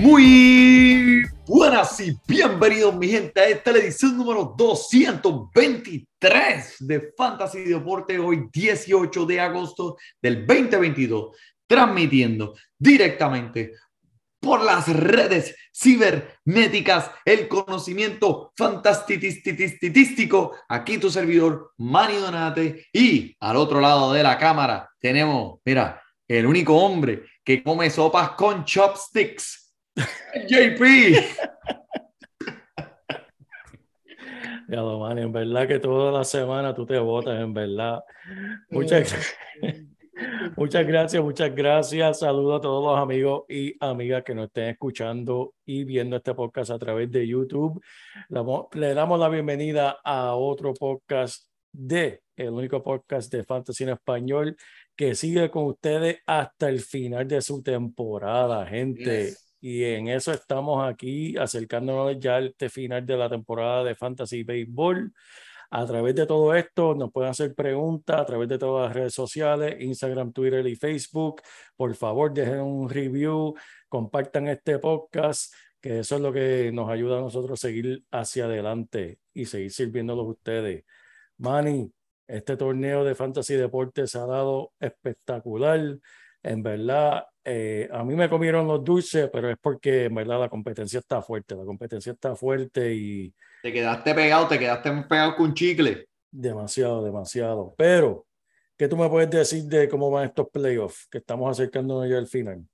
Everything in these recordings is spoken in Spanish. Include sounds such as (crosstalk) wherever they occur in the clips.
Muy buenas y bienvenidos, mi gente, a esta edición número 223 de Fantasy Deporte, hoy 18 de agosto del 2022, transmitiendo directamente por las redes cibernéticas el conocimiento fantastitístico. Aquí tu servidor, Manny Donate, y al otro lado de la cámara tenemos, mira, el único hombre que come sopas con chopsticks. (laughs) JP. (laughs) Ya lo man, en verdad que toda la semana tú te votas, en verdad. Muchas, (laughs) muchas gracias, muchas gracias. Saludos a todos los amigos y amigas que nos estén escuchando y viendo este podcast a través de YouTube. Le damos- la bienvenida a otro podcast de el único podcast de Fantasy en español que sigue con ustedes hasta el final de su temporada, gente. Yes. Y en eso estamos aquí acercándonos ya al este final de la temporada de Fantasy Baseball. A través de todo esto nos pueden hacer preguntas a través de todas las redes sociales, Instagram, Twitter y Facebook. Por favor, dejen un review, compartan este podcast, que eso es lo que nos ayuda a nosotros seguir hacia adelante y seguir sirviéndolos ustedes. Manny, este torneo de Fantasy Deportes ha dado espectacular. En verdad, eh, a mí me comieron los dulces, pero es porque en verdad la competencia está fuerte. La competencia está fuerte y Te quedaste pegado, te quedaste pegado con chicle. demasiado, demasiado. Pero, ¿qué tú me puedes decir de cómo van estos playoffs? Que estamos acercándonos ya al final.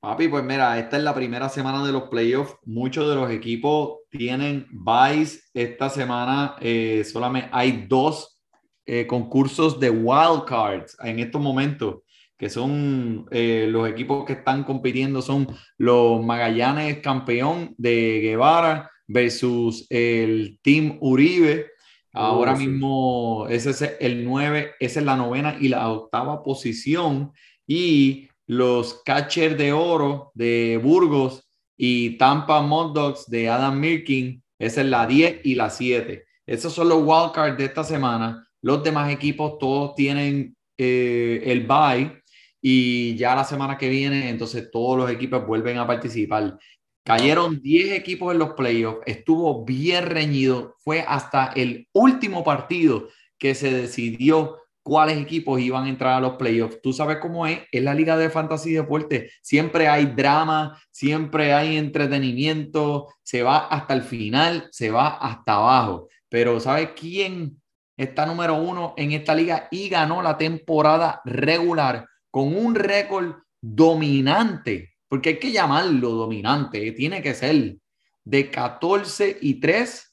Papi, pues mira, esta es la primera semana de los playoffs. Muchos de los equipos tienen buys. Esta semana eh, solamente hay dos eh, concursos de wild cards en estos momentos, que son eh, los equipos que están compitiendo, son los Magallanes campeón de Guevara versus el Team Uribe. Ahora Oh, sí. mismo ese es el 9, esa es la novena y la octava posición. Y los catchers de oro de Burgos y Tampa Mondogs de Adam Mirkin, esa es la 10 y la 7. Esos son los wildcards de esta semana. Los demás equipos todos tienen eh, el bye y ya la semana que viene, entonces todos los equipos vuelven a participar. Cayeron 10 equipos en los playoffs, estuvo bien reñido, fue hasta el último partido que se decidió cuáles equipos iban a entrar a los playoffs. Tú sabes cómo es, es la liga de fantasy deporte, siempre hay drama, siempre hay entretenimiento, se va hasta el final, se va hasta abajo. Pero ¿sabes quién está número uno en esta liga y ganó la temporada regular con un récord dominante? Porque hay que llamarlo dominante, eh, tiene que ser de 14 y 3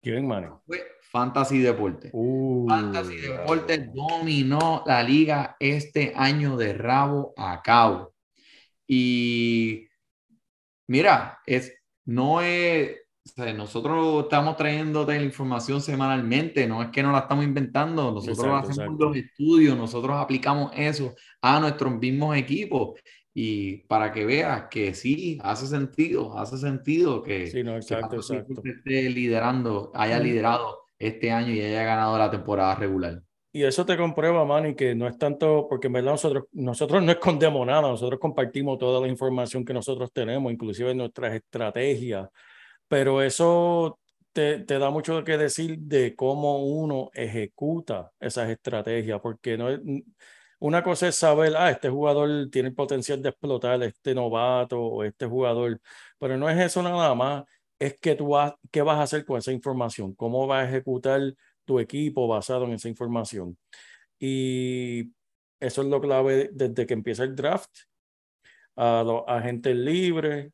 ¿Quién, Manny? fue Fantasy Deporte. Uh, Fantasy Deportes dominó la liga este año de rabo a cabo. Y mira, es, no es, sea, nosotros estamos trayéndote la información semanalmente, no es que no la estamos inventando, nosotros Exacto, hacemos exacto. los estudios, nosotros aplicamos eso a nuestros mismos equipos. Y para que veas que sí, hace sentido, hace sentido que, Sí, no, que exacto. Deportes esté liderando, haya Mm. liderado este año y haya ganado la temporada regular. Y eso te comprueba, Manny, que no es tanto, porque en verdad nosotros, nosotros no escondemos nada, nosotros compartimos toda la información que nosotros tenemos, inclusive nuestras estrategias, pero eso te, te da mucho que decir de cómo uno ejecuta esas estrategias, porque no es, una cosa es saber, ah, este jugador tiene el potencial de explotar, este novato o este jugador, pero no es eso nada más. es que tú vas, qué vas a hacer con esa información, cómo vas a ejecutar tu equipo basado en esa información. Y eso es lo clave desde que empieza el draft, a los agentes libres,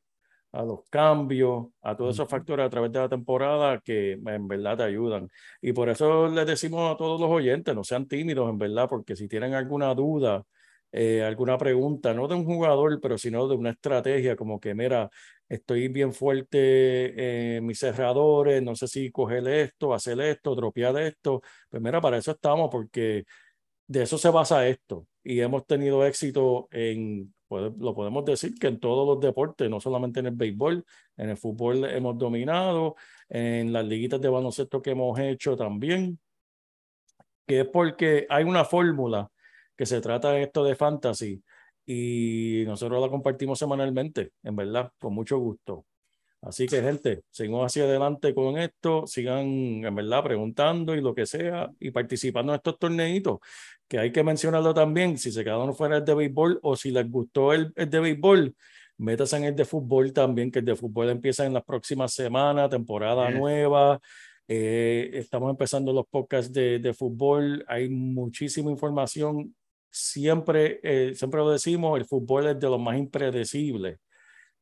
a los cambios, a todos esos factores a través de la temporada que en verdad te ayudan. Y por eso les decimos a todos los oyentes, no sean tímidos, en verdad, porque si tienen alguna duda, eh, alguna pregunta, no de un jugador, pero sino de una estrategia, como que, mira, estoy bien fuerte en mis cerradores, no sé si coger esto, hacer esto, dropear esto. Pues mira, para eso estamos, porque de eso se basa esto. Y hemos tenido éxito en, lo podemos decir que en todos los deportes, no solamente en el béisbol, en el fútbol hemos dominado, en las liguitas de baloncesto que hemos hecho también, que es porque hay una fórmula que se trata esto de fantasy y nosotros la compartimos semanalmente, en verdad, con mucho gusto. Así que, gente, seguimos hacia adelante con esto, sigan, en verdad, preguntando y lo que sea, y participando en estos torneitos, que hay que mencionarlo también, si se quedaron fuera el de béisbol o si les gustó el, el de béisbol, métanse en el de fútbol también, que el de fútbol empieza en las próximas semanas, temporada nueva. Eh, estamos empezando los podcasts de, de fútbol, hay muchísima información. Siempre, eh, siempre lo decimos, el fútbol es de los más impredecibles.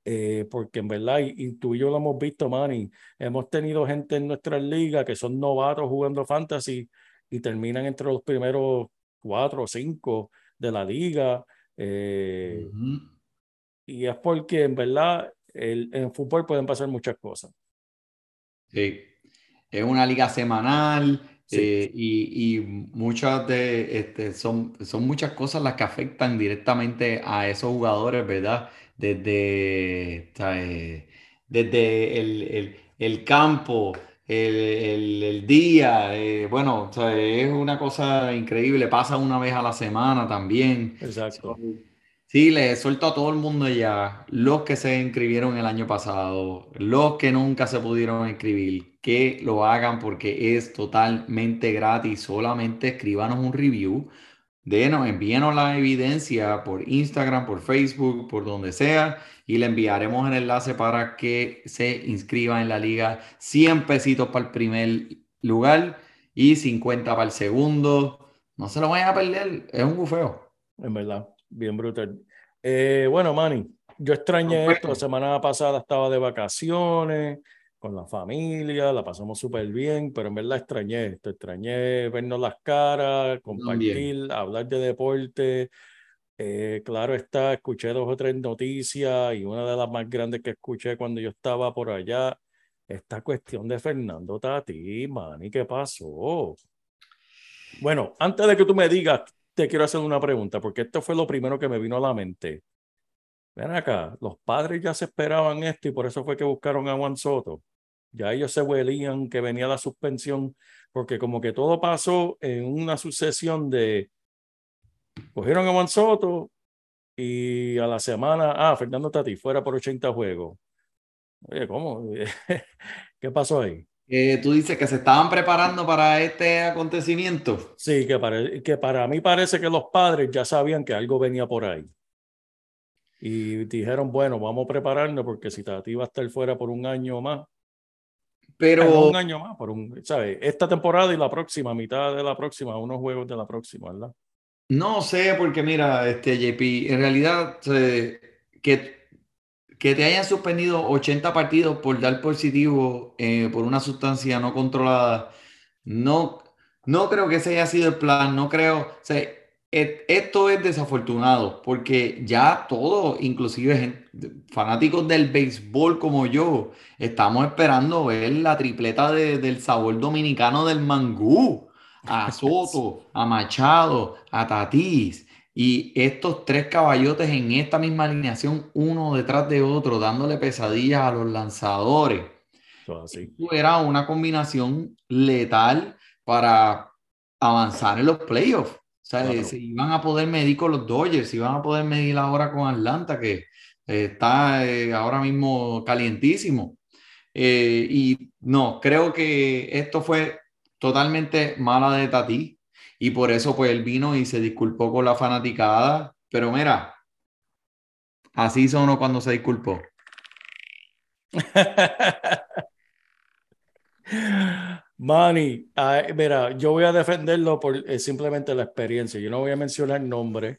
Eh, porque en verdad, y, tú y yo lo hemos visto, Manny, hemos tenido gente en nuestra liga que son novatos jugando fantasy y terminan entre los primeros cuatro o cinco de la liga. Eh, y es porque en verdad el, en fútbol pueden pasar muchas cosas. Sí, es una liga semanal, eh, y, y, muchas de, este, son, son muchas cosas las que afectan directamente a esos jugadores, ¿verdad? Desde, desde el, el, el campo, el, el, día, eh, bueno, es una cosa increíble, pasa una vez a la semana también. Exacto. Sí, le suelto a todo el mundo ya, los que se inscribieron el año pasado, los que nunca se pudieron inscribir, que lo hagan porque es totalmente gratis. Solamente escríbanos un review, denos, envíenos la evidencia por Instagram, por Facebook, por donde sea, y le enviaremos el enlace para que se inscriba en la liga. 100 pesitos para el primer lugar y 50 para el segundo. No se lo vayan a perder, es un bufeo. En verdad. Bien brutal. Eh, bueno, Manny, yo extrañé esto. La semana pasada estaba de vacaciones con la familia, la pasamos súper bien, pero en verdad extrañé esto. Extrañé vernos las caras, compartir, hablar de deporte. Eh, claro está, escuché dos o tres noticias y una de las más grandes que escuché cuando yo estaba por allá, esta cuestión de Fernando Tati, Manny, ¿qué pasó? Bueno, antes de que tú me digas te quiero hacer una pregunta, porque esto fue lo primero que me vino a la mente. Ven acá, los padres ya se esperaban esto y por eso fue que buscaron a Juan Soto. Ya ellos se huelían que venía la suspensión, porque como que todo pasó en una sucesión de cogieron a Juan Soto y a la semana, ah, Fernando Tati, fuera por 80 juegos. Oye, ¿cómo? (laughs) ¿Qué pasó ahí? tú dices que se estaban preparando para este acontecimiento. Sí, que para, que para mí parece que los padres ya sabían que algo venía por ahí. Y dijeron, bueno, vamos a prepararnos porque si Tati va a estar fuera por un año más. Pero... un año más, por un, ¿sabes? Esta temporada y la próxima, mitad de la próxima, unos juegos de la próxima, ¿verdad? No sé, porque mira, este JP, en realidad, que que te hayan suspendido 80 partidos por dar positivo eh, por una sustancia no controlada, no, no creo que ese haya sido el plan, no creo, o sea, esto es desafortunado porque ya todos, inclusive fanáticos del béisbol como yo, estamos esperando ver la tripleta del sabor dominicano del mangú, a (laughs) Soto, a Machado, a Tatís. Y estos tres caballotes en esta misma alineación, uno detrás de otro, dándole pesadillas a los lanzadores. Era una combinación letal para avanzar en los playoffs. O sea, se iban a poder medir con los Dodgers, se iban a poder medir ahora con Atlanta, que está eh, ahora mismo calientísimo. Eh, y no, creo que esto fue totalmente mala de Tati. Y por eso pues él vino y se disculpó con la fanaticada. Pero mira, así sonó cuando se disculpó. (laughs) Manny, ah, mira, yo voy a defenderlo por eh, simplemente la experiencia. Yo no voy a mencionar nombre.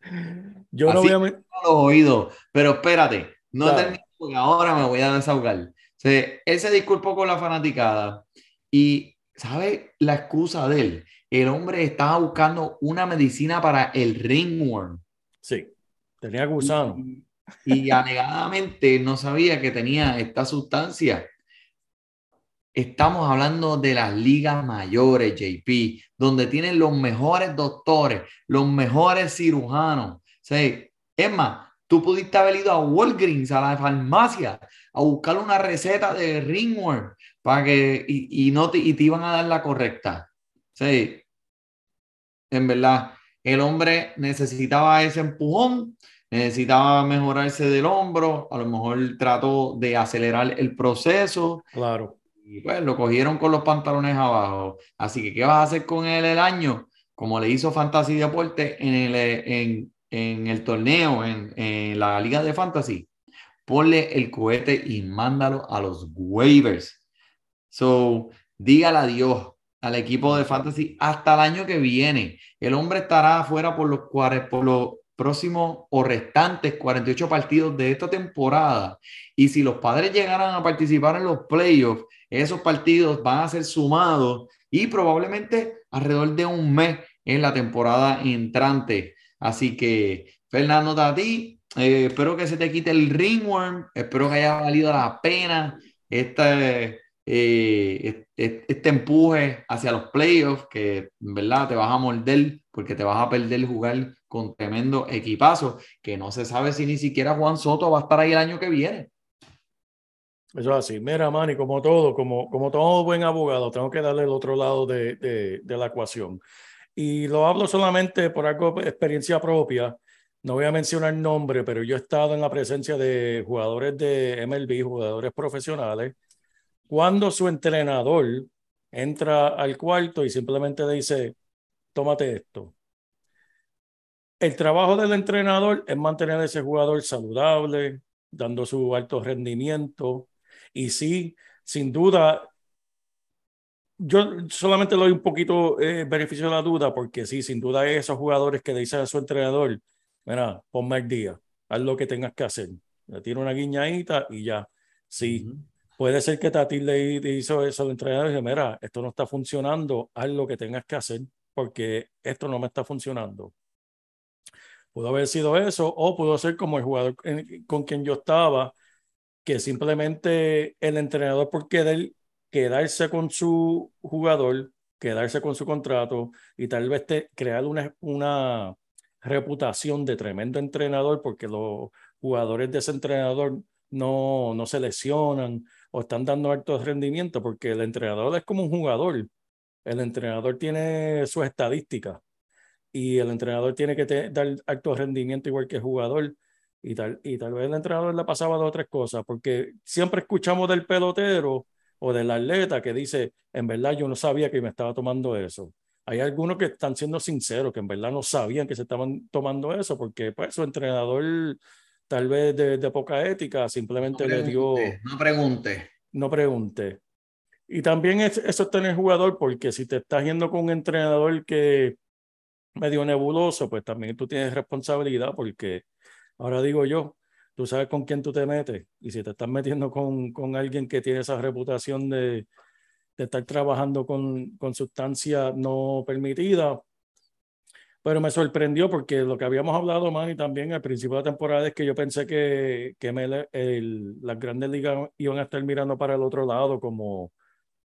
(laughs) yo no voy a. men- los oídos. Pero espérate, no termino porque ahora me voy a desahogar. O sea, él se disculpó con la fanaticada y, ¿sabe la excusa de él? El hombre estaba buscando una medicina para el ringworm. Sí, tenía gusano. Y, y (laughs) alegadamente no sabía que tenía esta sustancia. Estamos hablando de las ligas mayores, JP, donde tienen los mejores doctores, los mejores cirujanos. O sea, tú pudiste haber ido a Walgreens, a la farmacia, a buscar una receta de ringworm para que, y, no te, y te iban a dar la correcta. Sí, en verdad, el hombre necesitaba ese empujón, necesitaba mejorarse del hombro, a lo mejor trató de acelerar el proceso Claro. Y pues lo cogieron con los pantalones abajo. Así que, ¿qué vas a hacer con él el año? Como le hizo Fantasy Deporte en el, en, en el torneo, en, en la liga de Fantasy. Ponle el cohete y mándalo a los waivers. So, dígale adiós al equipo de Fantasy hasta el año que viene. El hombre estará afuera por los, por los próximos o restantes 48 partidos de esta temporada. Y si los padres llegaran a participar en los playoffs, esos partidos van a ser sumados y probablemente alrededor de un mes en la temporada entrante. Así que, Fernando Tati, eh, espero que se te quite el ringworm, espero que haya valido la pena este, este empuje hacia los playoffs, que en verdad te vas a morder porque te vas a perder jugar con tremendo equipazo, que no se sabe si ni siquiera Juan Soto va a estar ahí el año que viene. Eso es así. Mira, Manny, como todo, como, como todo buen abogado, tengo que darle el otro lado de, de, de la ecuación. Y lo hablo solamente por algo, experiencia propia. No voy a mencionar nombre, pero yo he estado en la presencia de jugadores de MLB, jugadores profesionales, cuando su entrenador entra al cuarto y simplemente dice, tómate esto. El trabajo del entrenador es mantener a ese jugador saludable, dando su alto rendimiento. Y sí, sin duda, yo solamente le doy un poquito eh, beneficio de la duda, porque sí, sin duda hay esos jugadores que le dicen a su entrenador, mira, ponme al día, haz lo que tengas que hacer. Le tiro una guiñadita y ya. Sí, puede ser que Tati le, le hizo eso al entrenador y dice, mira, esto no está funcionando, haz lo que tengas que hacer, porque esto no me está funcionando. Pudo haber sido eso, o pudo ser como el jugador con quien yo estaba, que simplemente el entrenador por querer quedarse con su jugador, quedarse con su contrato y tal vez crear una, una reputación de tremendo entrenador porque los jugadores de ese entrenador no, no se lesionan o están dando alto rendimiento porque el entrenador es como un jugador. El entrenador tiene sus estadísticas y el entrenador tiene que te- dar alto rendimiento igual que el jugador. Y tal, y tal vez el entrenador le pasaba dos o tres cosas, porque siempre escuchamos del pelotero o del atleta que dice, en verdad yo no sabía que me estaba tomando eso. Hay algunos que están siendo sinceros, que en verdad no sabían que se estaban tomando eso, porque pues su entrenador tal vez de, de poca ética simplemente le dio pregunte, no pregunte. no pregunte. Y también es, eso es tener jugador, porque si te estás yendo con un entrenador que medio nebuloso, pues también tú tienes responsabilidad, porque ahora digo yo, tú sabes con quién tú te metes, y si te estás metiendo con, con alguien que tiene esa reputación de, de estar trabajando con, con sustancia no permitida, pero me sorprendió porque lo que habíamos hablado, Manny, también al principio de la temporada es que yo pensé que, que ML el- las grandes ligas iban a estar mirando para el otro lado, como,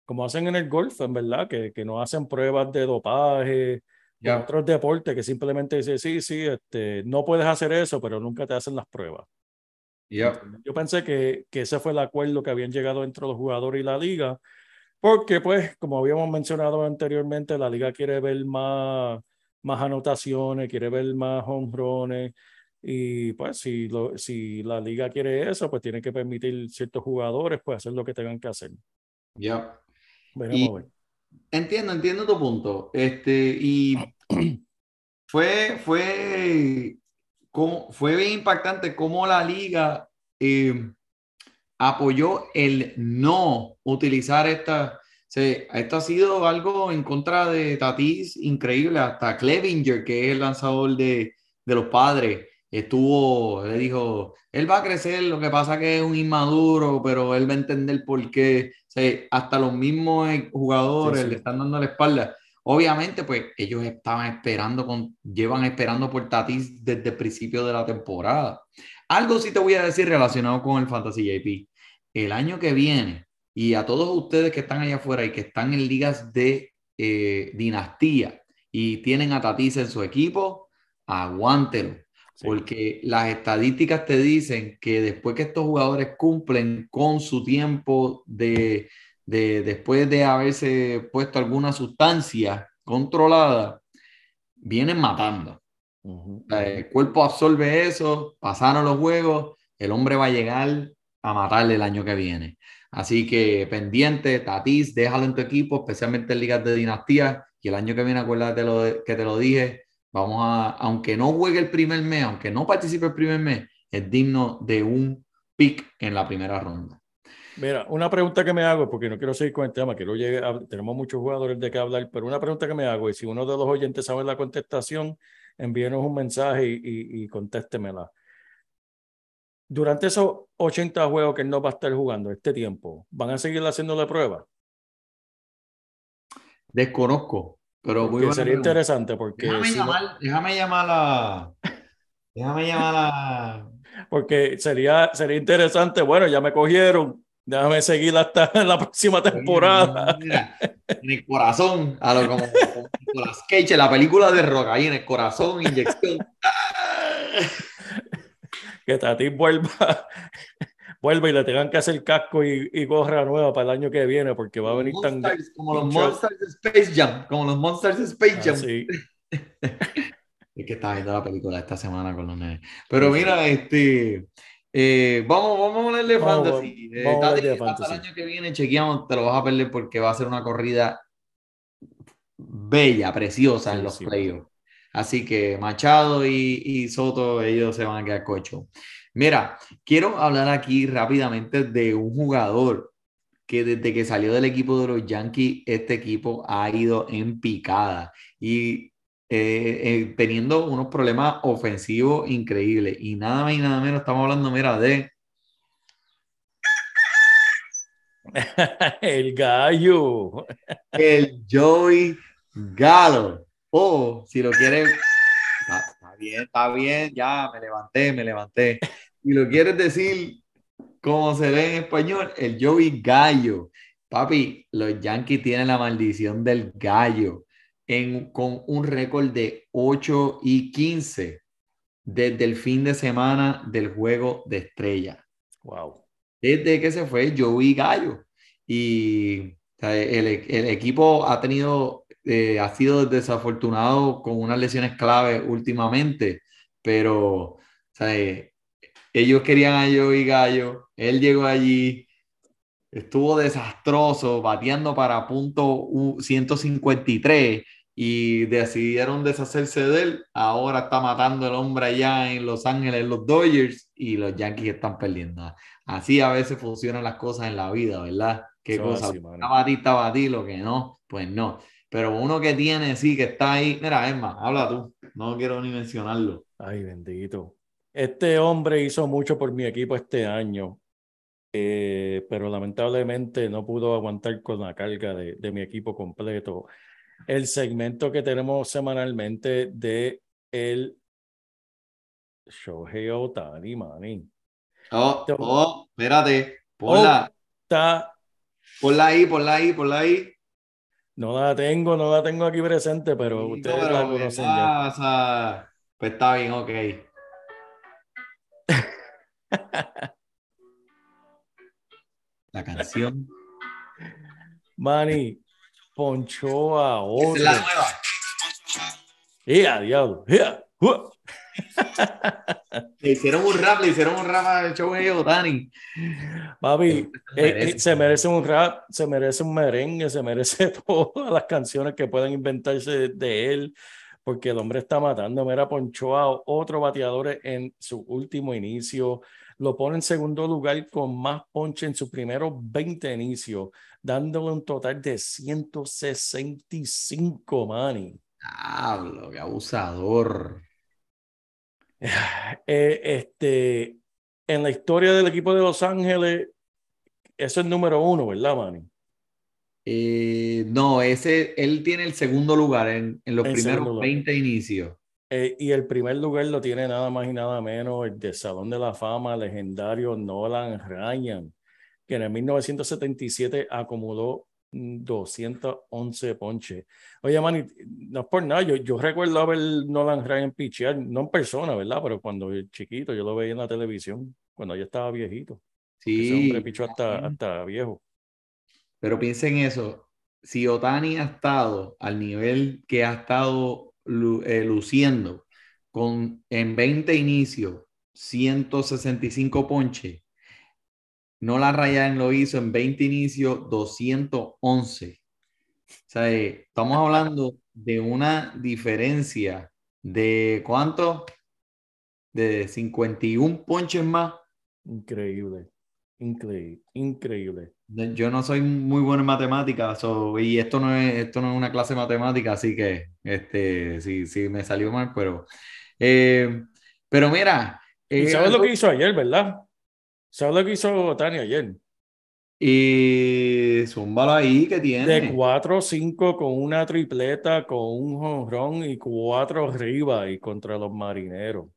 como hacen en el golf, en verdad, que, que no hacen pruebas de dopaje, Ya. otros deportes que simplemente dicen, sí, sí, este, no puedes hacer eso, pero nunca te hacen las pruebas. Ya. Yo pensé que, que ese fue el acuerdo que habían llegado entre los jugadores y la liga, porque pues, como habíamos mencionado anteriormente, la liga quiere ver más, más anotaciones, quiere ver más home runs, y pues si, lo, si la liga quiere eso, pues tiene que permitir ciertos jugadores pues hacer lo que tengan que hacer. Ya. Veremos Y- a ver. Entiendo, entiendo tu punto. Este, y (clears throat) fue, fue cómo- fue bien impactante cómo la liga eh, apoyó el no utilizar esta. se- esto ha sido algo en contra de Tatis increíble. Hasta Clevinger, que es el lanzador de, de los padres, estuvo, le dijo, él va a crecer, lo que pasa que es un inmaduro, pero él va a entender por qué. O sea, hasta los mismos eh, jugadores Sí, sí. le están dando la espalda. Obviamente, pues ellos estaban esperando, con, llevan esperando por Tatis desde el principio de la temporada. Algo sí te voy a decir relacionado con el Fantasy JP. El año que viene, y a todos ustedes que están allá afuera y que están en ligas de eh, dinastía y tienen a Tatis en su equipo, aguántelo. Sí. Porque las estadísticas te dicen que después que estos jugadores cumplen con su tiempo de, de después de haberse puesto alguna sustancia controlada, vienen matando. El cuerpo absorbe eso, pasaron los juegos, el hombre va a llegar a matarle el año que viene. Así que pendiente, Tatis, déjalo en tu equipo, especialmente en ligas de dinastía. Y el año que viene, acuérdate lo de- que te lo dije, vamos a, aunque no juegue el primer mes, aunque no participe el primer mes, es digno de un pick en la primera ronda. Mira, una pregunta que me hago, porque no quiero seguir con el tema, quiero llegar a- tenemos muchos jugadores de qué hablar, pero una pregunta que me hago, y si uno de los oyentes sabe la contestación, envíenos un mensaje y, y, y contéstemela. Durante esos 80 juegos que él no va a estar jugando este tiempo, ¿van a seguir haciéndole pruebas? Desconozco, pero muy sería pregunta. interesante, porque, Déjame si no- llamar, déjame llamar a. Déjame llamar a. porque sería, sería interesante, bueno, ya me cogieron, déjame seguir hasta (laughs) la próxima temporada. Mira, en el corazón, a lo como, como Nicolas Cage, la película de Rock, ahí en el corazón, inyección. (laughs) que Tatis vuelva, vuelva y le tengan que hacer casco y, y gorra nueva para el año que viene, porque va a venir tan Monsters, como los. Monsters de Space Jam, como los Monsters de Space Jam. así. (laughs) Es que estaba viendo la película esta semana con los nenes. Pero mira, este. eh, vamos, vamos a ponerle Vamos, fantasy. Eh, vamos de hasta fantasy. el año que viene chequeamos, te lo vas a perder porque va a ser una corrida bella, preciosa en Sí, los sí. playoffs. Así que Machado y, y Soto, ellos se van a quedar cocho. Mira, quiero hablar aquí rápidamente de un jugador que desde que salió del equipo de los Yankees, este equipo ha ido en picada y eh, eh, teniendo unos problemas ofensivos increíbles. Y nada más y nada menos, estamos hablando, mira, de (laughs) el gallo. el Joey Gallo. O si lo quieres, está, está bien, está bien, ya me levanté, me levanté. Si lo quieres decir como se ve en español, el Joey Gallo. Papi, los Yankees tienen la maldición del gallo en, con un récord de 8 y 15 desde el fin de semana del juego de estrella Wow. desde que se fue Joey Gallo. Y o sea, el, el equipo ha tenido, eh, ha sido desafortunado con unas lesiones clave últimamente, pero o sea, eh, ellos querían a Joey Gallo, él llegó allí, estuvo desastroso, bateando para punto u- 153 y decidieron deshacerse de él. Ahora está matando el hombre allá en Los Ángeles, los Dodgers, y los Yankees están perdiendo. Así a veces funcionan las cosas en la vida, ¿verdad? ¿Qué Eso cosa? así, está batir, lo que no, pues no. Pero uno que tiene, sí, que está ahí. Mira, Emma, habla tú. No quiero ni mencionarlo. Ay, bendito. Este hombre hizo mucho por mi equipo este año, eh, pero lamentablemente no pudo aguantar con la carga de, de mi equipo completo. El segmento que tenemos semanalmente de el Shohei Otani, maní. Oh, oh, espérate. Ponla, Está, ponla ahí, ponla ahí, ponla ahí. no la tengo, no la tengo aquí presente, pero Sí, ustedes pero la ¿qué conocen ya. pasa? Pues está bien, ok. La canción. Manny ponchó a es la otro. nueva. ¡Ya, diablo! ¡Ya! ¡Ua! Le hicieron un rap, le hicieron un rap al show de Otani. Papi, Se eh, merece. eh, se merece un rap, se merece un merengue, se merece (laughs) todas las canciones que puedan inventarse de, de él, porque el hombre está matando. Mira, ponchó a otro bateador en su último inicio. Lo pone en segundo lugar con más ponche en sus primeros 20 inicios, dándole un total de 165, Manny. Diablo, qué abusador. (sighs) Eh, este, en la historia del equipo de Los Ángeles, eso es el número uno, ¿verdad, Manny? Eh, no, ese, él tiene el segundo lugar en, en los El primeros segundo lugar. 20 inicios. Eh, y el primer lugar lo tiene nada más y nada menos el de Salón de la Fama legendario Nolan Ryan, que en el 1977 acumuló mm, 211 ponches. Oye, Manny, no es por nada, yo, yo recuerdo a ver Nolan Ryan pichear, no en persona, ¿verdad? Pero cuando era chiquito, yo lo veía en la televisión, cuando ya estaba viejito. Ese Sí, hombre pichó hasta, hasta viejo. Pero piensen eso. Si Otani ha estado al nivel que ha estado eh, luciendo con en 20 inicios, 165 ponches, Nolan Ryan lo hizo en 20 inicios, 211. O sea, eh, estamos hablando de una diferencia de ¿cuánto? De 51 ponches más. Increíble, increíble, increíble. De- Yo no soy muy bueno en matemáticas so- y esto no es, esto no es una clase de matemáticas, así que este, sí, sí me salió mal, pero, eh, pero mira, ¿Y eh, sabes lo que hizo ayer, verdad? ¿Sabes lo que hizo Tani ayer? y zúmbalo ahí que De tiene. 4-5 con una tripleta, con un jonrón y cuatro arriba y contra los marineros.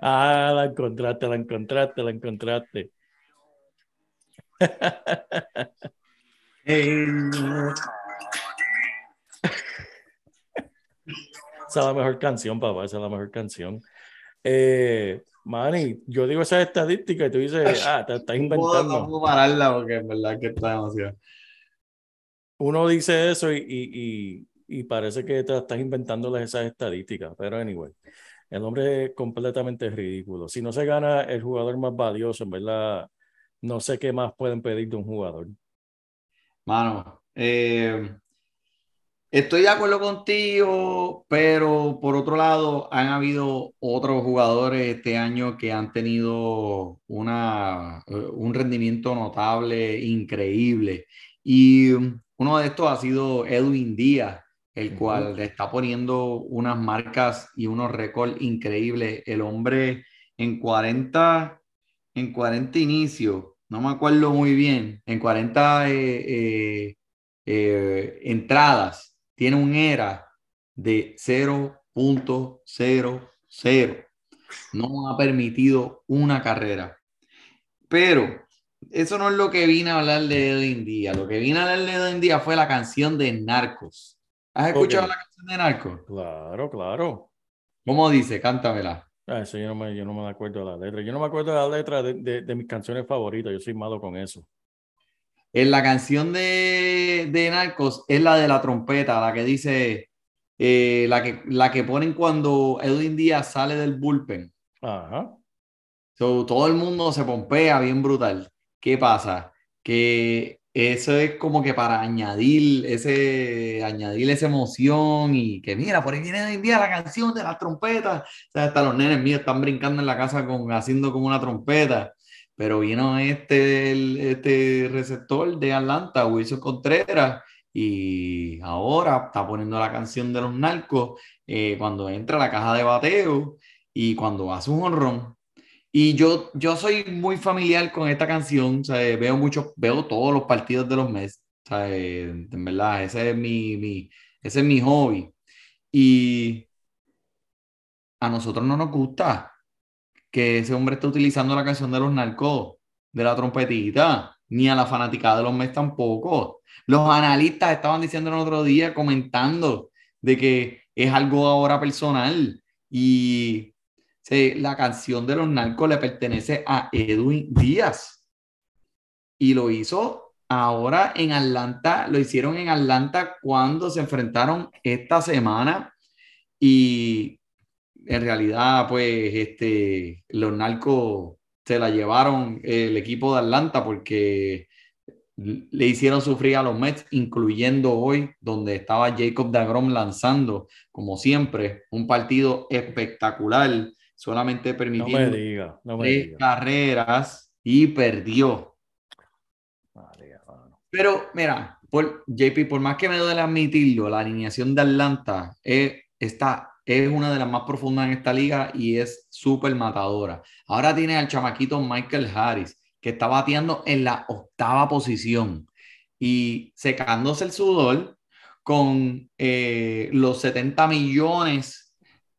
Ah, la encontraste, la encontraste, la encontraste. (laughs) Esa es la mejor canción, papá, esa es la mejor canción. Eh, Manny, yo digo esas estadísticas y tú dices, ah, te estás puedo, no inventando. puedo pararla porque en verdad que está demasiado. Uno dice eso y, y, y, y parece que te estás inventando esas estadísticas, pero anyway, el hombre es completamente ridículo. Si no se gana el jugador más valioso, en verdad, no sé qué más pueden pedir de un jugador. Mano, eh, estoy de acuerdo contigo, pero por otro lado, han habido otros jugadores este año que han tenido una, eh, un rendimiento notable, increíble. Y uno de estos ha sido Edwin Díaz, el cual le está poniendo unas marcas y unos récords increíbles. El hombre en 40, en 40 inicios, no me acuerdo muy bien, en 40 eh, eh, eh, entradas, tiene un ERA de 0.00. No ha permitido una carrera. Pero eso no es lo que vine a hablar de Edwin Díaz. Lo que vine a hablar de Edwin Díaz fue la canción de Narcos. ¿Has escuchado la canción de Narcos? Claro, claro. ¿Cómo dice? Cántamela. Ah, eso yo no me, yo no me acuerdo de la letra. Yo no me acuerdo de la letra de, de, de mis canciones favoritas. Yo soy malo con eso. En la canción de, de Narcos es la de la trompeta, la que dice, eh, la, que, la que ponen cuando Edwin Díaz sale del bullpen. Ajá. So, todo el mundo se pompea bien brutal. ¿Qué pasa? Que eso es como que para añadir ese, añadir esa emoción y que mira, por ahí viene hoy día la canción de las trompetas. O sea, hasta los nenes míos están brincando en la casa con, haciendo como una trompeta. Pero vino este, el- este receptor de Atlanta, Wilson Contreras, y ahora está poniendo la canción de los narcos eh, cuando entra a la caja de bateo y cuando hace un honrón. Y yo, yo soy muy familiar con esta canción, sea, veo mucho, veo todos los partidos de los Mets, sea, en verdad, ese es mi, mi, ese es mi hobby. Y a nosotros no nos gusta que ese hombre esté utilizando la canción de los narcos, de la trompetita, ni a la fanaticada de los Mets tampoco. Los analistas estaban diciendo el otro día, comentando de que es algo ahora personal y La canción de los narcos le pertenece a Edwin Díaz. Y lo hizo ahora en Atlanta, lo hicieron en Atlanta cuando se enfrentaron esta semana. Y en realidad, pues, este, los narcos se la llevaron el equipo de Atlanta porque le hicieron sufrir a los Mets, incluyendo hoy, donde estaba Jacob DeGrom lanzando, como siempre, un partido espectacular, solamente No permitiendo me diga, no me tres diga. carreras y perdió. María. Pero mira, por, JP, por más que me duele admitirlo, la alineación de Atlanta es, está, es una de las más profundas en esta liga y es súper matadora. Ahora tiene al chamaquito Michael Harris, que está bateando en la octava posición y secándose el sudor con eh, los 70 millones,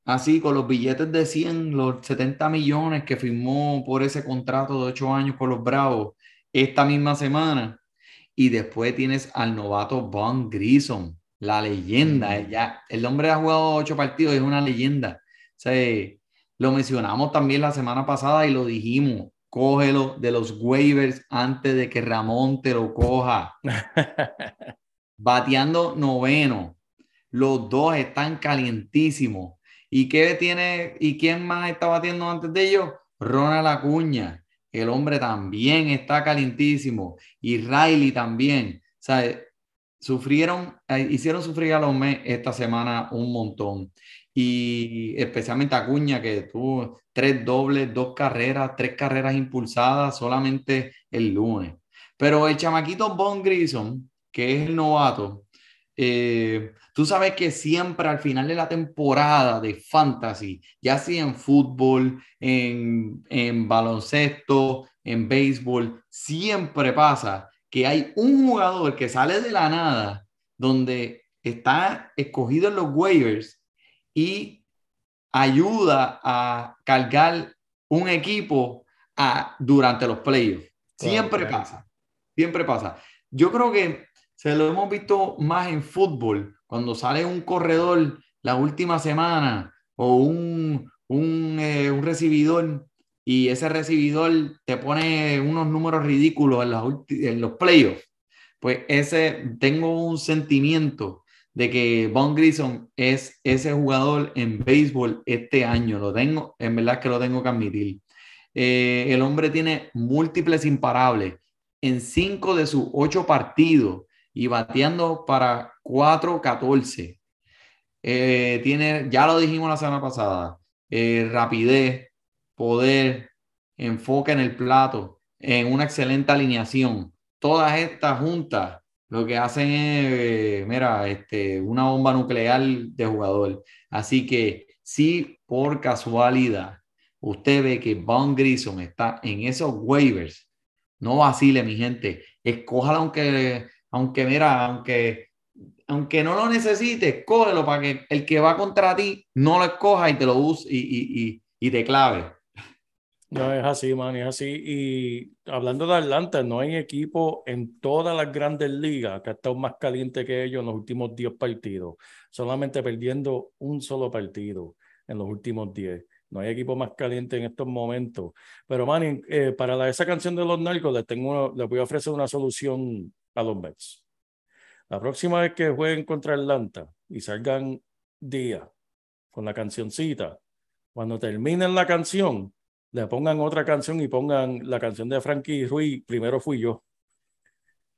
así con los billetes de 100, los 70 millones que firmó por ese contrato de 8 años con los Bravos esta misma semana. Y después tienes al novato Von Grissom, la leyenda. Ya, el hombre ha jugado ocho partidos, es una leyenda. O sea, eh, lo mencionamos también la semana pasada y lo dijimos. Cógelo de los waivers antes de que Ramón te lo coja. (laughs) Bateando noveno. Los dos están calientísimos. ¿Y qué tiene? ¿Y quién más está batiendo antes de ellos? Ronald Acuña. El hombre también está calientísimo. Y Riley también. O sufrieron, eh, hicieron sufrir a los Mets esta semana un montón. Y especialmente Acuña, que tuvo tres dobles, dos carreras, tres carreras impulsadas solamente el lunes. Pero el chamaquito Von Grissom, que es el novato, eh, tú sabes que siempre al final de la temporada de fantasy, ya sea en fútbol, en, en baloncesto, en béisbol, siempre pasa que hay un jugador que sale de la nada, donde está escogido en los waivers y ayuda a cargar un equipo a, durante los playoffs. Siempre Claro. pasa, siempre pasa. Yo creo que se lo hemos visto más en fútbol, cuando sale un corredor la última semana o un, un, eh, un recibidor y ese recibidor te pone unos números ridículos en, los playoffs. Pues ese, tengo un sentimiento de que Von Grissom es ese jugador en béisbol este año. Lo tengo, en verdad que lo tengo que admitir. Eh, el hombre tiene múltiples imparables en cinco de sus ocho partidos y bateando para 4-14. Eh, tiene, ya lo dijimos la semana pasada, eh, rapidez, poder, enfoque en el plato, en una excelente alineación. Todas estas juntas lo que hacen es, eh, mira, este, una bomba nuclear de jugador. Así que si por casualidad usted ve que Von Grissom está en esos waivers, no vacile, mi gente. Escójalo aunque, aunque mira, aunque, aunque no lo necesites, cógelo para que el que va contra ti no lo escoja y te lo use y, y, y, y te clave. No es así, man, es así. Y hablando de Atlanta, no hay equipo en todas las grandes ligas que ha estado más caliente que ellos en los últimos 10 partidos, solamente perdiendo un solo partido en los últimos 10. No hay equipo más caliente en estos momentos. Pero, man, eh, para la- esa canción de los narcos, les, tengo, les voy a ofrecer una solución a los Mets. La próxima vez que jueguen contra Atlanta y salgan día con la cancioncita, cuando terminen la canción, le pongan otra canción y pongan la canción de Frankie Ruiz, primero fui yo,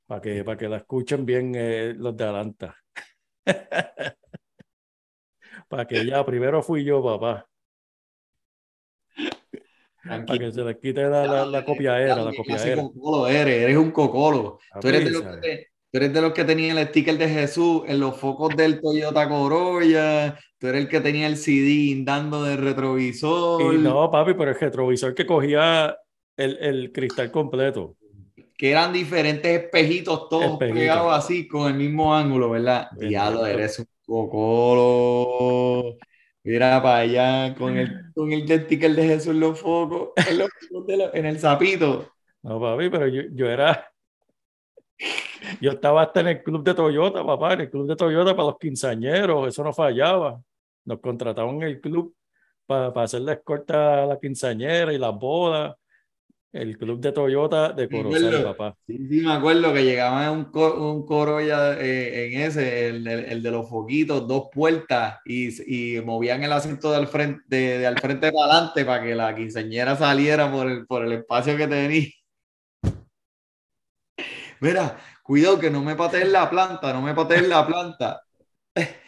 para que, para que la escuchen bien eh, los de Atlanta. (laughs) para que ya, primero fui yo, papá, para que se les quite la, la, la copiadera, la Casi copiadera. cocolo eres, eres un cocolo. Tú eres, de los Papi, que, te- tú eres de los que tenía el sticker de Jesús en los focos del Toyota Corolla. Tú eres el que tenía el CD dando de retrovisor. Y no, papi, pero el retrovisor que cogía el, el cristal completo. Que eran diferentes espejitos todos pegados así con el mismo ángulo, ¿verdad? Diablo, eres un cocolo. Mira para allá con el, (laughs) con el sticker de Jesús en los focos, en, los el zapito. No, papi, pero yo, yo era. Yo estaba hasta en el club de Toyota, papá, en el club de Toyota para los quinceañeros, eso no fallaba. Nos contrataban en el club para, para hacer la escolta a la quinceañera y las bodas. El club de Toyota de Corozal, papá. Sí, sí, me acuerdo que llegaba un, co- un Corolla eh, en ese, el, el- el de los foquitos, dos puertas, y, y movían el asiento de al frente, de, de al frente para adelante para que la quinceañera saliera por el, por el espacio que tenía. Mira, cuidado que no me pateen la planta, no me pateen la planta. (laughs)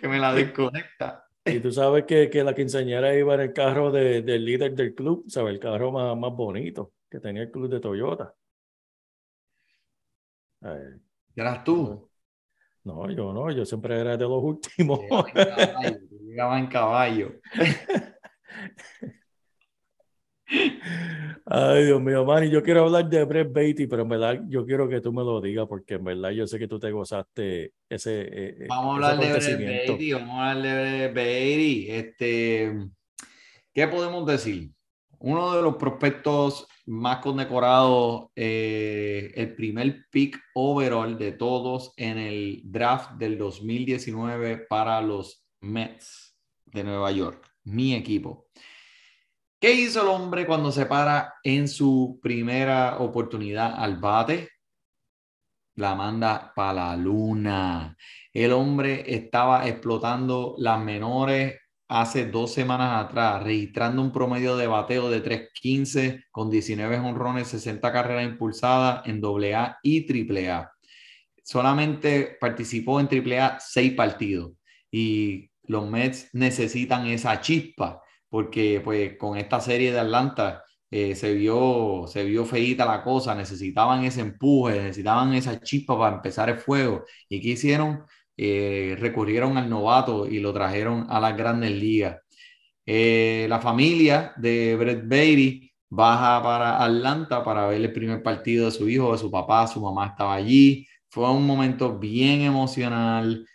Que me la desconecta. Y tú sabes que, que la quinceañera iba en el carro de- del líder del club, ¿sabes? El carro más, más bonito que tenía el club de Toyota. Eh, ¿Eras tú? no, yo no, yo siempre era de los últimos. Llegaba en caballo, llegaba en caballo. (laughs) Ay, Dios mío, Manny, yo quiero hablar de Brett Beatty, pero en verdad yo quiero que tú me lo digas porque en verdad yo sé que tú te gozaste ese, eh, eh, Vamos a hablar de Brett. Beatty, vamos a hablar de Brett Beatty. Este, ¿qué podemos decir? Uno de los prospectos más condecorados, eh, el primer pick overall de todos en el draft del 2019 para los Mets de Nueva York, mi equipo. ¿Qué hizo el hombre cuando se para en su primera oportunidad al bate? La manda para la luna. El hombre estaba explotando las menores hace dos semanas atrás, registrando un promedio de bateo de 3.15 con 19 jonrones, 60 carreras impulsadas en AA y AAA. Solamente participó en AAA seis partidos y los Mets necesitan esa chispa porque pues con esta serie de Atlanta eh, se vio se vio feíta la cosa, necesitaban ese empuje, necesitaban esa chispa para empezar el fuego. ¿Y qué hicieron? Eh, recurrieron al novato y lo trajeron a las grandes ligas. Eh, la familia de Brett Beatty baja para Atlanta para ver el primer partido de su hijo, de su papá, su mamá estaba allí. Fue un momento bien emocional.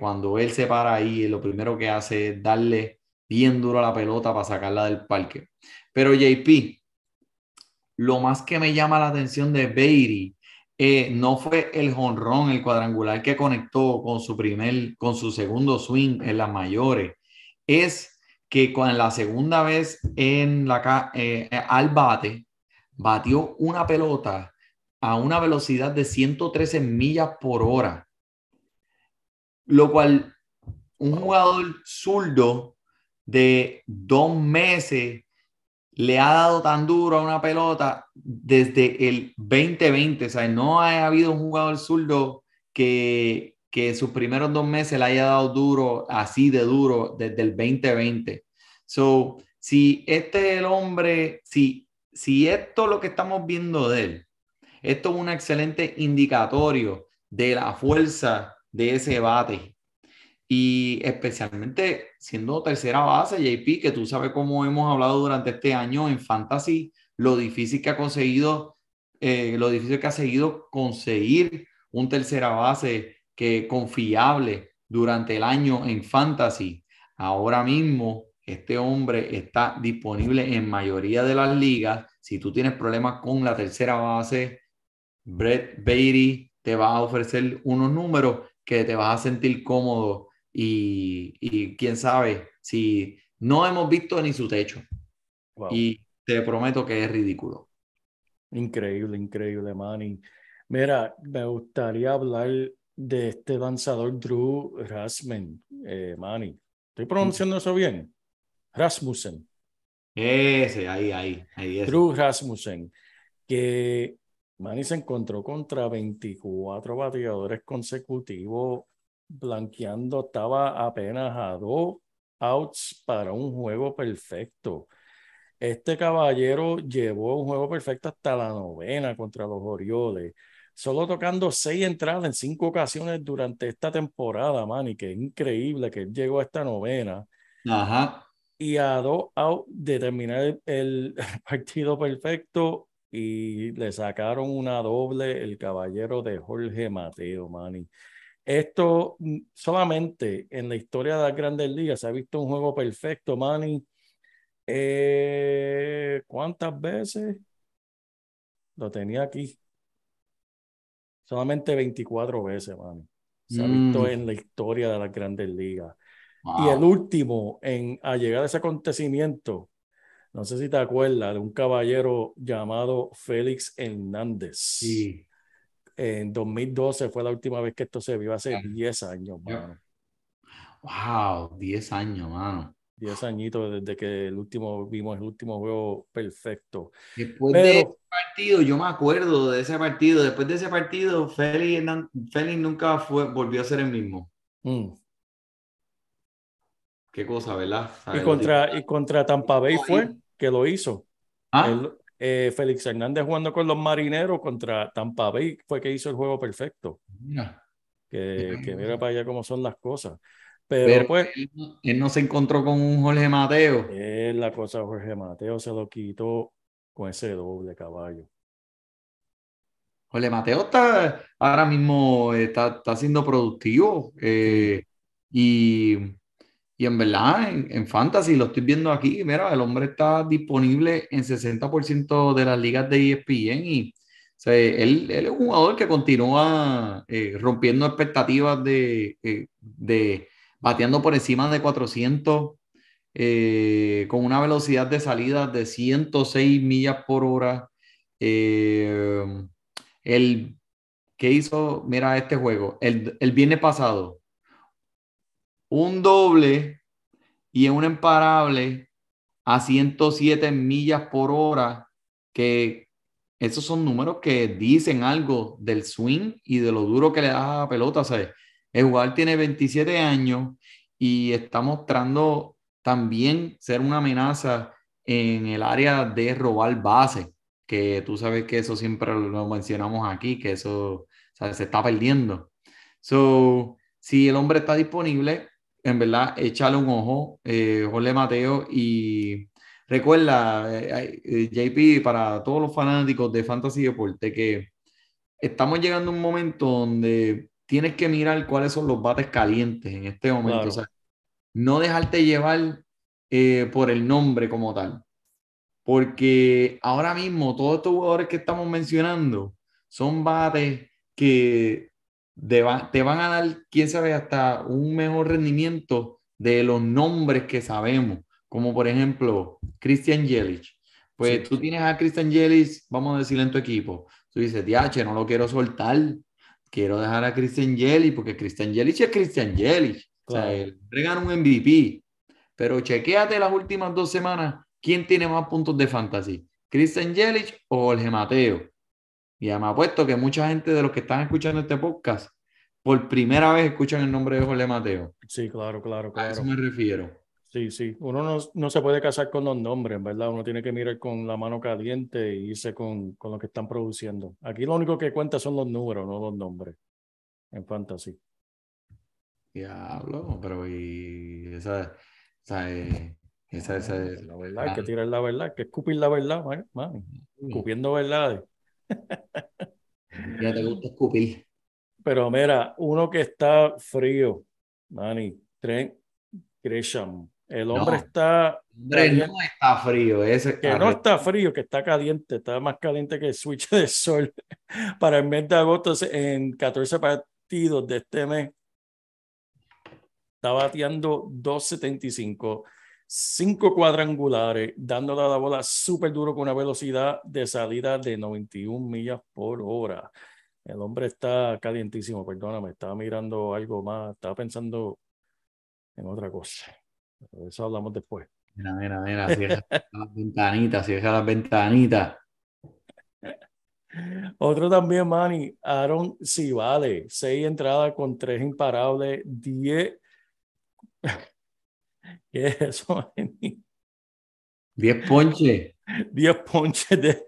cuando él se para ahí, lo primero que hace es darle bien duro la pelota para sacarla del parque. Pero JP, lo más que me llama la atención de Beatty eh, no fue el jonrón, el cuadrangular que conectó con su primer, con su segundo swing en las mayores, es que con la segunda vez en la eh, al bate batió una pelota a una velocidad de 113 millas por hora, lo cual un jugador zurdo de dos meses le ha dado tan duro a una pelota desde el 2020. O sea, no ha habido un jugador zurdo que, que sus primeros dos meses le haya dado duro, así de duro, desde el 2020. So, si este es el hombre, si, si esto es lo que estamos viendo de él, esto es un excelente indicatorio de la fuerza de ese bate. Y especialmente siendo tercera base, JP, que tú sabes cómo hemos hablado durante este año en Fantasy, lo difícil que ha conseguido, eh, lo difícil que ha seguido conseguir un tercera base que confiable durante el año en Fantasy. Ahora mismo, este hombre está disponible en mayoría de las ligas. Si tú tienes problemas con la tercera base, Brett Beatty te va a ofrecer unos números que te vas a sentir cómodo y, y quién sabe si no hemos visto ni su techo Wow. y te prometo que es ridículo. Increíble, increíble, Manny. Mira, me gustaría hablar de este lanzador Drew Rasmussen, eh, Manny. ¿Estoy pronunciando eso bien? Rasmussen. Ese, ahí, ahí, ahí es. Drew Rasmussen, que Manny se encontró contra 24 bateadores consecutivos, blanqueando, estaba apenas a dos outs para un juego perfecto. Este caballero llevó un juego perfecto hasta la novena contra los Orioles, solo tocando seis entradas en cinco ocasiones durante esta temporada, Manny, que es increíble que él llegó a esta novena Ajá. y a dos out de terminar el, el (laughs) partido perfecto y le sacaron una doble el caballero de Jorge Mateo, Manny. Esto mm, solamente en la historia de las grandes ligas se ha visto un juego perfecto, Manny. Eh, ¿cuántas veces? Lo tenía aquí. Solamente 24 veces, Manny. Se ha visto Mm. en la historia de las grandes ligas. Y el último en a llegar a ese acontecimiento No sé si te acuerdas de un caballero llamado Félix Hernández. Sí. En 2012 fue la última vez que esto se vio, hace Claro. 10 años, mano. Wow, 10 años, mano. 10 añitos desde que el último, vimos el último juego perfecto. Después de Pero- ese partido, yo me acuerdo de ese partido. Después de ese partido, Félix, nunca fue, volvió a ser el mismo. Mm. Qué cosa, ¿verdad? Y contra, y contra Tampa Bay fue que lo hizo. Ah, Él, eh, Félix Hernández jugando con los marineros contra Tampa Bay fue que hizo el juego perfecto. mira. Que, que Mira. para allá cómo son las cosas. Pero, Pero pues, él, no- él no se encontró con un Jorge Mateo. es la cosa, Jorge Mateo se lo quitó con ese doble caballo. Jorge Mateo está ahora mismo está, está siendo productivo eh, y, y en verdad en, en Fantasy lo estoy viendo aquí. Mira, el hombre está disponible en 60% de las ligas de ESPN y o sea, él, él es un jugador que continúa eh, rompiendo expectativas de, eh, de bateando por encima de 400 eh, con una velocidad de salida de 106 millas por hora. Eh, el que hizo, mira este juego, el, el viernes pasado, un doble y un imparable a 107 millas por hora, que esos son números que dicen algo del swing y de lo duro que le da a la pelota. O sea, el jugador tiene 27 años y está mostrando también ser una amenaza en el área de robar base que tú sabes que eso siempre lo mencionamos aquí, que eso se está perdiendo. So, si el hombre está disponible, en verdad, échale un ojo, eh, Jorge Mateo, y recuerda, eh, eh, JP, para todos los fanáticos de Fantasy Deporte, que estamos llegando a un momento donde tienes que mirar cuáles son los bates calientes en este momento. Claro. O sea, no dejarte llevar eh, por el nombre como tal. Porque ahora mismo todos estos jugadores que estamos mencionando son bates que va- te van a dar, quién sabe, hasta un mejor rendimiento de los nombres que sabemos. Como por ejemplo, Christian Yelich. Pues Sí. tú tienes a Christian Yelich, vamos a decirle en tu equipo. Tú dices, DH, no lo quiero soltar. Quiero dejar a Christian Yelich porque Christian Yelich es Christian Yelich. O sea, Claro. hombre gana un MVP. Pero chequéate las últimas dos semanas quién tiene más puntos de fantasy, Christian Yelich o Jorge Mateo. Y me apuesto que mucha gente de los que están escuchando este podcast por primera vez escuchan el nombre de Jorge Mateo. Sí, claro, claro, A claro. eso me refiero. Sí, sí. Uno no, no se puede casar con los nombres, ¿verdad? Uno tiene que mirar con la mano caliente e irse con, con lo que están produciendo. Aquí lo único que cuenta son los números, no los nombres. En fantasy. Diablo, pero y esa, esa, eh, esa, esa, La verdad, hay que tirar la verdad, hay que escupir la verdad, man, man. Escupiendo verdades. Ya te gusta escupir. Pero mira, uno que está frío, Manny, Trent Gresham. El hombre No. está Hombre, no está frío. Ese, que no está frío, que está caliente, está más caliente que el switch de sol. (laughs) Para el mes de agosto, en 14 partidos de este mes, está bateando 275, 5 cuadrangulares, dándole a la bola súper duro con una velocidad de salida de 91 millas por hora. El hombre está calientísimo, perdóname, estaba mirando algo más, estaba pensando en otra cosa. De eso hablamos después. Mira, mira, mira, cierra las ventanitas, cierra las ventanitas. (laughs) Otro también, Manny, Aaron Civale, seis entradas con tres imparables, 10. (laughs) ¿Qué es eso, Manny? 10 ponches. 10 ponches de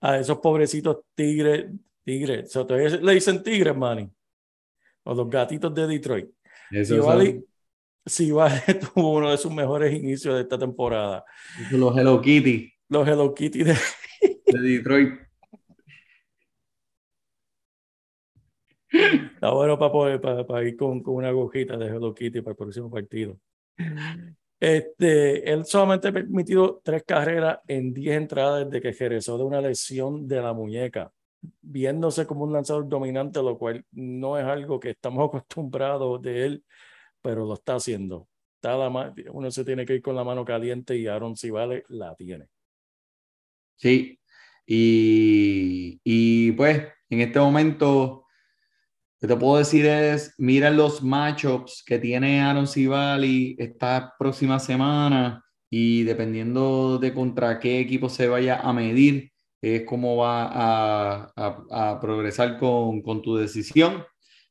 a esos pobrecitos tigres, tigres. O sea, le dicen tigres, Manny. O los gatitos de Detroit. Eso Civale (laughs) tuvo uno de sus mejores inicios de esta temporada. los Hello Kitty Los Hello Kitty de de Detroit. Está bueno para, poder, para, para ir con, con una agujita de Hello Kitty para el próximo partido. Este, él solamente ha permitido tres carreras en 10 entradas desde que regresó de una lesión de la muñeca, viéndose como un lanzador dominante, lo cual no es algo que estamos (laughs) acostumbrados de él, pero lo está haciendo. está la uno se tiene que ir con la mano caliente y Aaron Civale la tiene. Sí, y, y pues en este momento, que te puedo decir es, mira los matchups que tiene Aaron Civali esta próxima semana y dependiendo de contra qué equipo se vaya a medir, es cómo va a, a- a progresar con, con tu decisión.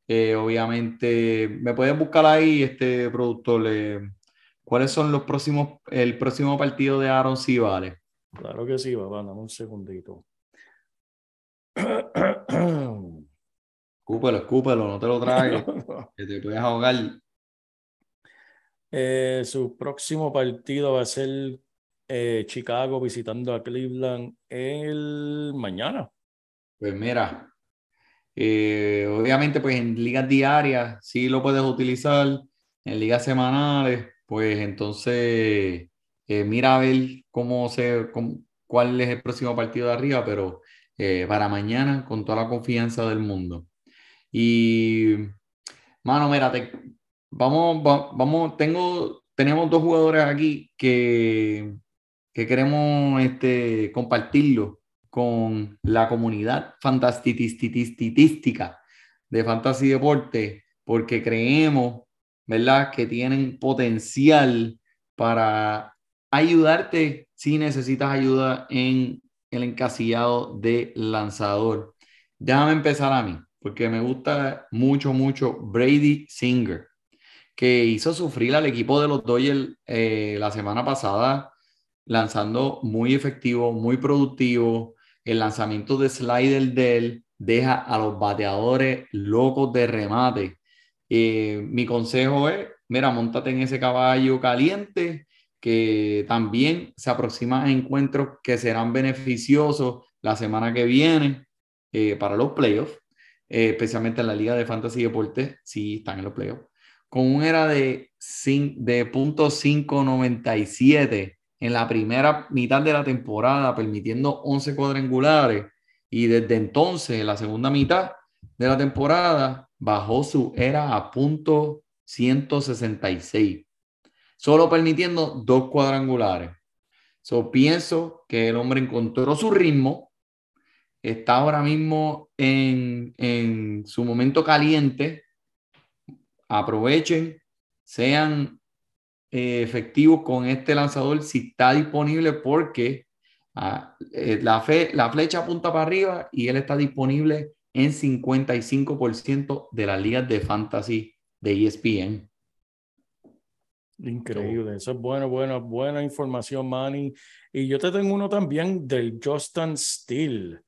Eh, obviamente, me puedes buscar ahí, este productor, eh, ¿cuáles son los próximos, el próximo partido de Aaron Civale? Claro que sí, papá, dame un segundito. Escúpelo, escúpelo, no te lo tragues, (laughs) que te puedes ahogar. Eh, su próximo partido va a ser eh, Chicago visitando a Cleveland el mañana. Pues mira, eh, obviamente pues en ligas diarias sí lo puedes utilizar, en ligas semanales, pues entonces mira a ver cómo se, cómo- cuál es el próximo partido de arriba, pero para mañana con toda la confianza del mundo. Y, mano, mira, te- vamos, va- vamos, tengo, tenemos dos jugadores aquí que, que queremos este, compartirlo con la comunidad fantastitística de Fantasy Deporte, porque creemos, ¿verdad?, que tienen potencial para ayudarte si necesitas ayuda en el encasillado de lanzador. Déjame empezar a mí, porque me gusta mucho, mucho Brady Singer, que hizo sufrir al equipo de los Dodgers eh, la semana pasada, lanzando muy efectivo, muy productivo. El lanzamiento de slider de él deja a los bateadores locos de remate. Eh, mi consejo es, mira, montate en ese caballo caliente que también se aproxima a encuentros que serán beneficiosos la semana que viene eh, para los playoffs, eh, especialmente en la Liga de Fantasy Deportes, si están en los playoffs, con un era de, de .597 en la primera mitad de la temporada, permitiendo 11 cuadrangulares, y desde entonces, en la segunda mitad de la temporada, bajó su era a punto 166 solo permitiendo dos cuadrangulares. So, pienso que el hombre encontró su ritmo, está ahora mismo en, en su momento caliente. Aprovechen, sean eh, efectivos con este lanzador si está disponible porque ah, eh, la, fe, la flecha apunta para arriba y él está disponible en 55% de las ligas de fantasy de ESPN. Increíble, eso es bueno, buena, buena información, Manny. Y yo te tengo uno también del Justin Steele.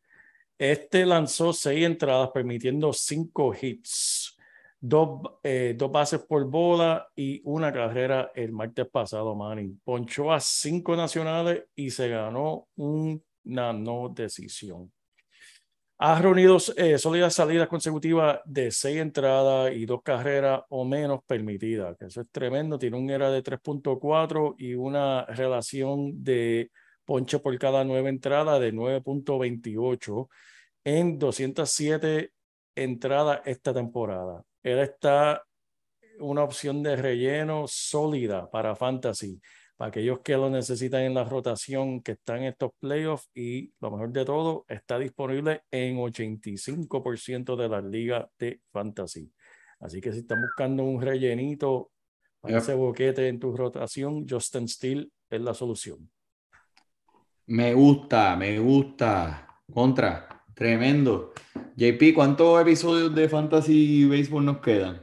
Este lanzó seis entradas, permitiendo cinco hits, dos, eh, dos bases por bola y una carrera el martes pasado, Manny. Ponchó a cinco nacionales y se ganó una no decisión. Ha reunido eh, sólidas salidas consecutivas de seis entradas y dos carreras o menos permitidas, que eso es tremendo. Tiene un ERA de 3.4 y una relación de ponche por cada nueve entradas de 9.28 en 207 entradas esta temporada. Él está una opción de relleno sólida para Fantasy, para aquellos que lo necesitan en la rotación, que están en estos playoffs y lo mejor de todo, está disponible en 85% de las ligas de Fantasy. Así que si están buscando un rellenito para Yep. ese boquete en tu rotación, Justin Steele es la solución. Me gusta, me gusta. Contra, tremendo. JP, ¿cuántos episodios de Fantasy Baseball nos quedan?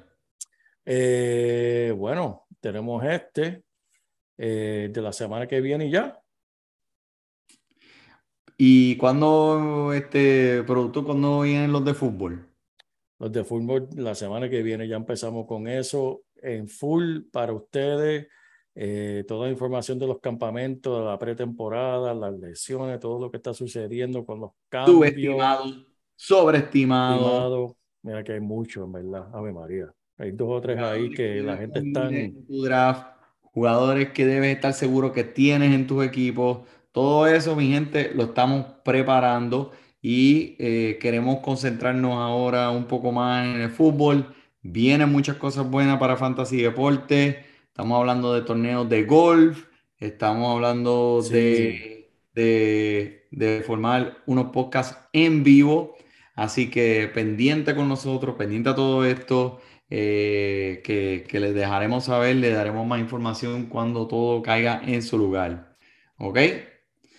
Eh, bueno, tenemos este eh, de la semana que viene y ya. ¿Y cuándo, este producto, cuándo vienen los de fútbol? Los de fútbol, la semana que viene ya empezamos con eso en full para ustedes. Eh, toda la información de los campamentos, de la pretemporada, las lesiones, todo lo que está sucediendo con los cambios. Subestimado, sobreestimado. estimado. Mira que hay mucho, en verdad. Ave María. Hay dos o tres ahí que la gente está En tu draft, jugadores que debes estar seguro que tienes en tus equipos. Todo eso, mi gente, lo estamos preparando y eh, queremos concentrarnos ahora un poco más en el fútbol. Vienen muchas cosas buenas para Fantasy Deporte. Estamos hablando de torneos de golf, estamos hablando Sí. de, de, de formar unos podcasts en vivo. Así que pendiente con nosotros, pendiente a todo esto, eh, que, que les dejaremos saber, les daremos más información cuando todo caiga en su lugar. ¿Ok?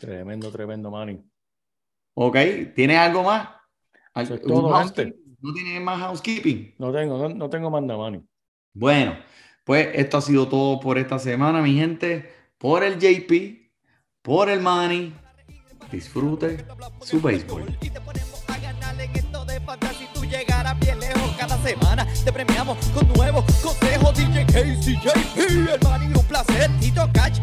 Tremendo, tremendo, Manny. ¿Ok? ¿Tienes algo más? Eso es. ¿No tienes más housekeeping? No tengo, no, no tengo más nada, Manny. Bueno, pues esto ha sido todo por esta semana, mi gente. Por el JP, por el Manny. Disfrute su béisbol. semana te premiamos con nuevos consejos DJ Casey, JP, el Manny, un placer Tito Cash,